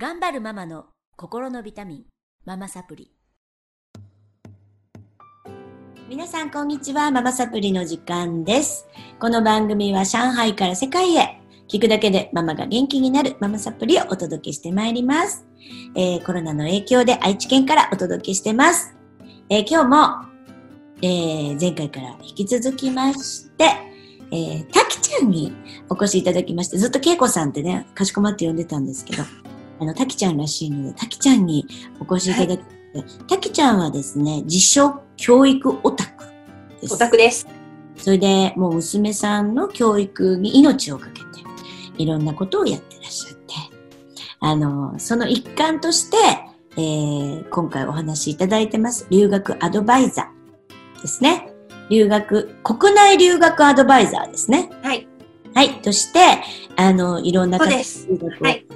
頑張るママの心のビタミン、ママサプリ。皆さん、こんにちは。ママサプリの時間です。この番組は上海から世界へ、聞くだけでママが元気になるママサプリをお届けしてまいります。えーコロナの影響で愛知県からお届けしてます。えー今日も、えー前回から引き続きまして、えー、たきちゃんにお越しいただきまして、ずっとけいこさんってね、かしこまって呼んでたんですけど、あの、たきちゃんらしいので、たきちゃんにお越しいただきたきちゃんはですね、自称教育オタクです。オタクです。そそれで、もう娘さんの教育に命をかけて、いろんなことをやってらっしゃって、あの、その一環として、えー今回お話しいただいてます、留学アドバイザーですね。留学、国内留学アドバイザーですね。はい。はい。として、あの、いろんなそうです留学をはい。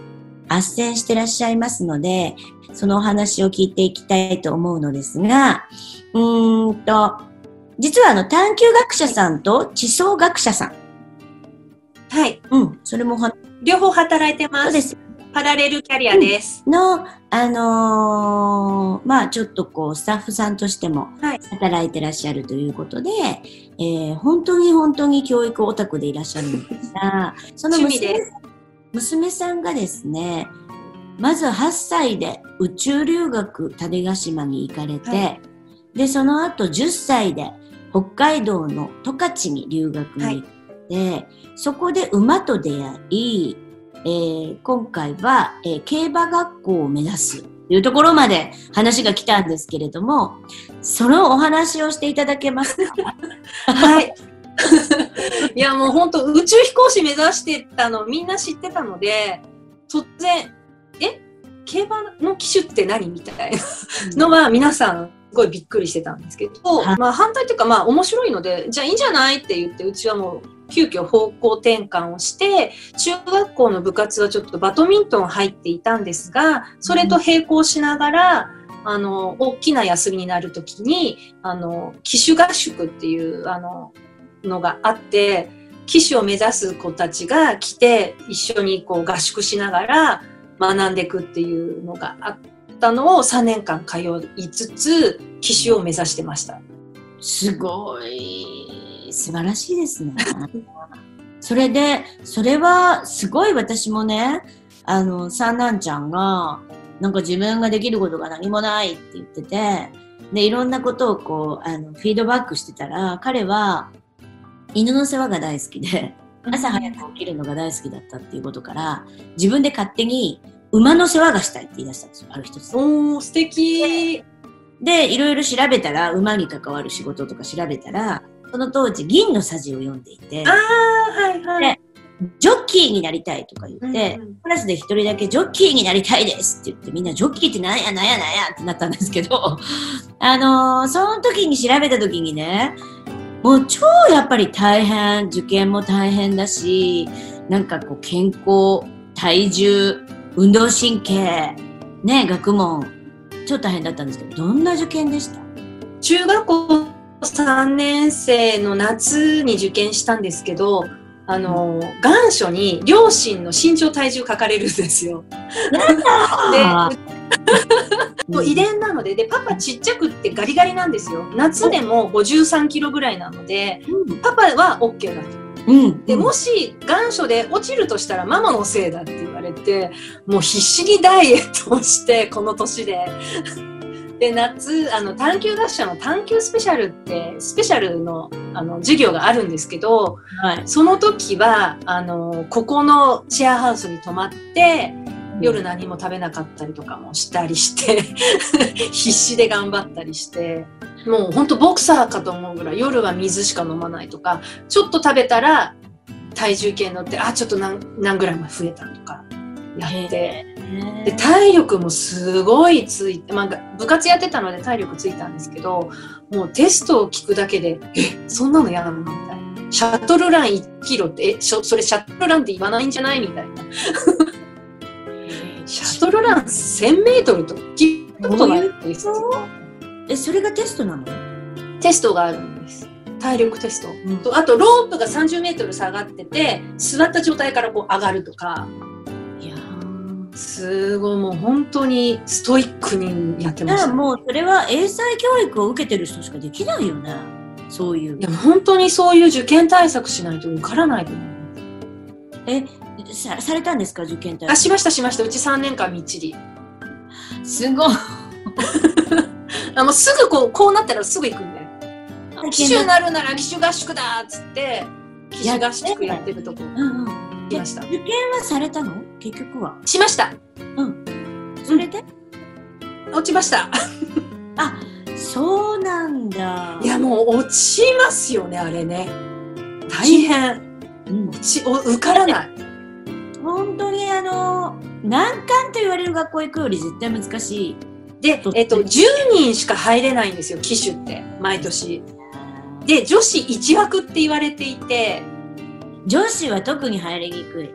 斡旋してらっしゃいますので、そのお話を聞いていきたいと思うのですが、うーんと、実はあの探究学者さんと地層学者さん。はい。うん、それもは、両方働いてます。そうです。パラレルキャリアです。の、あのーまあちょっとこう、スタッフさんとしてもはい働いてらっしゃるということで、えー本当に本当に教育オタクでいらっしゃるんですが、その趣味娘です。娘さんがですね、まず8歳で宇宙留学種子島に行かれて、はで、その後10歳で北海道の十勝に留学に行って、そこで馬と出会い、えー今回は、えー競馬学校を目指すというところまで話が来たんですけれども、そのお話をしていただけますか？はい。いや、もう本当宇宙飛行士目指してたのみんな知ってたので、突然、え？競馬の機種って何？みたいな。のは皆さん、すごいびっくりしてたんですけど、はい。まあ反対というかまあ面白いので、じゃあいいんじゃない？って言って、うちはもう急遽方向転換をして、中学校の部活はちょっとバドミントン入っていたんですが、それと並行しながら、あの、大きな休みになるときに、あの、機種合宿っていう、あの、のがあって、機種を目指す子たちが来て、一緒にこう合宿しながら学んでいくっていうのがあったのを3年間通いつつ、機種を目指してました。すごい、素晴らしいですね。それで、それはすごい私もね、あの、三男ちゃんが、なんか自分ができることが何もないって言ってて、で、いろんなことをこう、あの、フィードバックしてたら、彼は犬の世話が大好きで、朝早く起きるのが大好きだったっていうことから、自分で勝手に馬の世話がしたいって言い出したんですよ、ある一つ。おー、素敵。で、いろいろ調べたら、馬に関わる仕事とか調べたら、その当時、銀のさじを読んでいてあ、ー、はいはい。でジョッキーになりたいとか言って、うんうんクラスで一人だけジョッキーになりたいですって言って、みんなジョッキーってなんやなんやなんやってなったんですけど、あのーその時に調べた時にね、もう超やっぱり大変、受験も大変だし、なんかこう健康、体重、運動神経、ね、学問、超大変だったんですけど、どんな受験でした？中学校3年生の夏に受験したんですけど、あの、願書に両親の身長体重書かれるんですよ。あで、遺伝なので、で、パパちっちゃくってガリガリなんですよ。夏でも53キロぐらいなので、パパは OK だと。うん。で、もし願書で落ちるとしたらママのせいだって言われて、もう必死にダイエットをして、この年で。で、夏、あの、探究学者の探究スペシャルって、スペシャルの、あの、授業があるんですけど、はい。その時は、あの、ここのシェアハウスに泊まって、夜何も食べなかったりとかもしたりして、必死で頑張ったりして、もう本当ボクサーかと思うぐらい夜は水しか飲まないとか、ちょっと食べたら体重計乗って、あ、ちょっと何何グラム増えたとかやって、で、体力もすごいついて、まあ部活やってたので体力ついたんですけど、もうテストを聞くだけで、え、そんなの嫌なのみたいな。シャトルラン1キロって、え、それシャトルランって言わないんじゃないみたいな。シャトルラン1000メートルと聞いたことないです。え、それがテストなの？テストがあるんです。体力テスト。うんとあと、ロープが30メートル下がってて、座った状態からこう上がるとか、いやーすごい、もう本当にストイックにやってました。だからもうそれは英才教育を受けてる人しかできないよね。そういうい。や、本当にそういう受験対策しないと受からないと思う。え、さされたんですか受験対あ、しました、しました。うち3年間みっちり。すごい。あ、もうすぐこう、こうなったらすぐ行くんで。機種になるなら機種合宿だっつって、機種合宿やってるとこうんうん。ました。受験はされたの？結局は。しました。それで、落ちました。あ、そうなんだ。いや、もう落ちますよね、あれね。大変。うん、落ち、お受からない。本当にあの、難関と言われる学校行くより絶対難しい。で、えっと、10人しか入れないんですよ、機種って、毎年。で、女子1枠って言われていて、女子は特に入りにくい。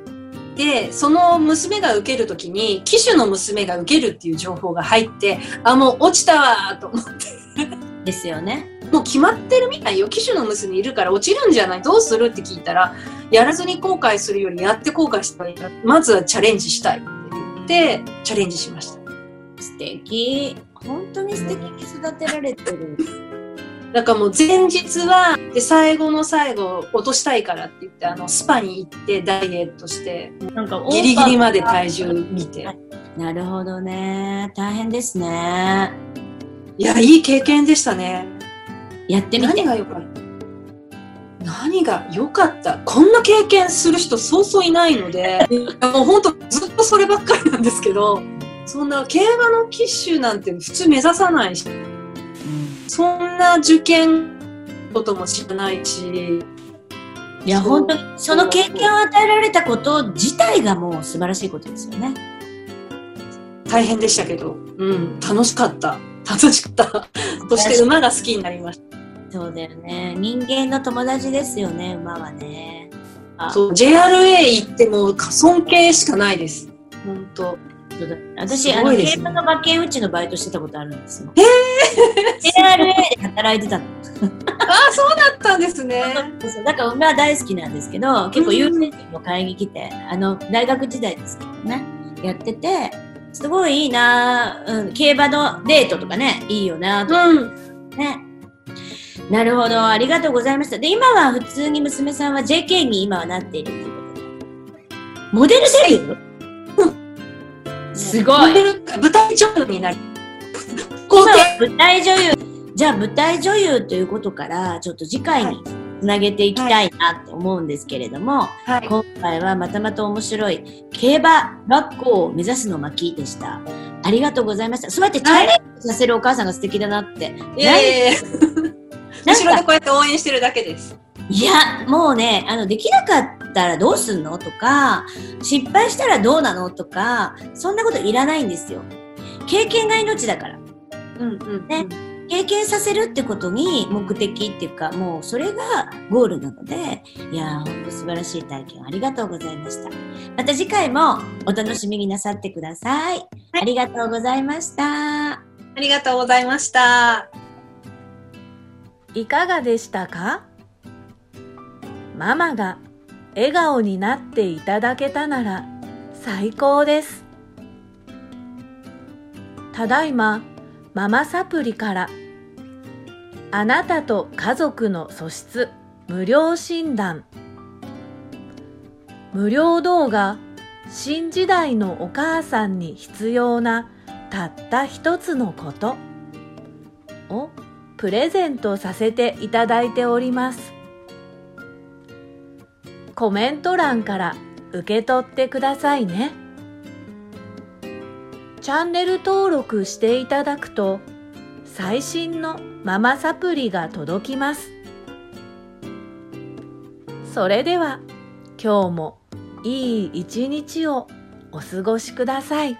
で、その娘が受けるときに、機種の娘が受けるっていう情報が入って、あ、もう落ちたわーと思って、ですよね。もう決まってるみたいよ。機種の娘いるから落ちるんじゃない？どうする？って聞いたら、やらずに後悔するよりやって後悔したらいいなまずはチャレンジしたいって言って、チャレンジしました。素敵。本当に素敵に育てられてる。だからもう前日は、で、最後の最後落としたいからって言って、あの、スパに行ってダイエットして、なんかギリギリまで体重見て。なるほどね。大変ですね。いや、いい経験でしたね。やってみて何。が良かった？何が良かった？こんな経験する人そうそういないので、もう本当ずっとそればっかりなんですけど、そんな競馬の騎手なんて普通目指さないし、そんな受験ことも知らないし、いや、本当に、その経験を与えられたこと自体がもう素晴らしいことですよね。大変でしたけど、うん、楽しかった。楽しかった。そして馬が好きになりました。そうだよね。人間の友達ですよね、馬はね。あそう、JRA 行っても尊敬しかないです。本当。私、あの、競馬の馬券打ちのバイトしてたことあるんですよ。JRA で働いてたの。ああ、そうだったんですね。そうだから馬は大好きなんですけど、結構有名人も買いに来て、あの、大学時代ですけどね、やってて、すごいいいなうん、競馬のデートとかね、いいよなとうん。ね。なるほど、ありがとうございました。で、今は普通に娘さんは JK に今はなっているということで。モデルデビューすごい。モデル？舞台女優になり。今皇帝舞台女優。じゃあ舞台女優ということから、ちょっと次回につなげていきたいなと思うんですけれども、はい。今回はまたまた面白い競馬学校を目指すの巻でした。ありがとうございました。そうやってチャレンジさせるお母さんが素敵だなって。いやいやいや後ろでこうやって応援してるだけです。いや、もうね、あの、できなかったらどうすんの？とか、失敗したらどうなの？とか、そんなこといらないんですよ。経験が命だから。うんうんね経験させるってことに目的っていうか、もうそれがゴールなので、いやー、ほんと素晴らしい体験ありがとうございました。また次回もお楽しみになさってください。ありがとうございました。ありがとうございました。いかがでしたか？ママが笑顔になっていただけたなら最高です。ただいまママサプリからあなたと家族の素質無料診断無料動画新時代のお母さんに必要なたった一つのことをプレゼントさせていただいております。コメント欄から受け取ってくださいね。チャンネル登録していただくと最新のママサプリが届きます。それでは今日もいい一日をお過ごしください。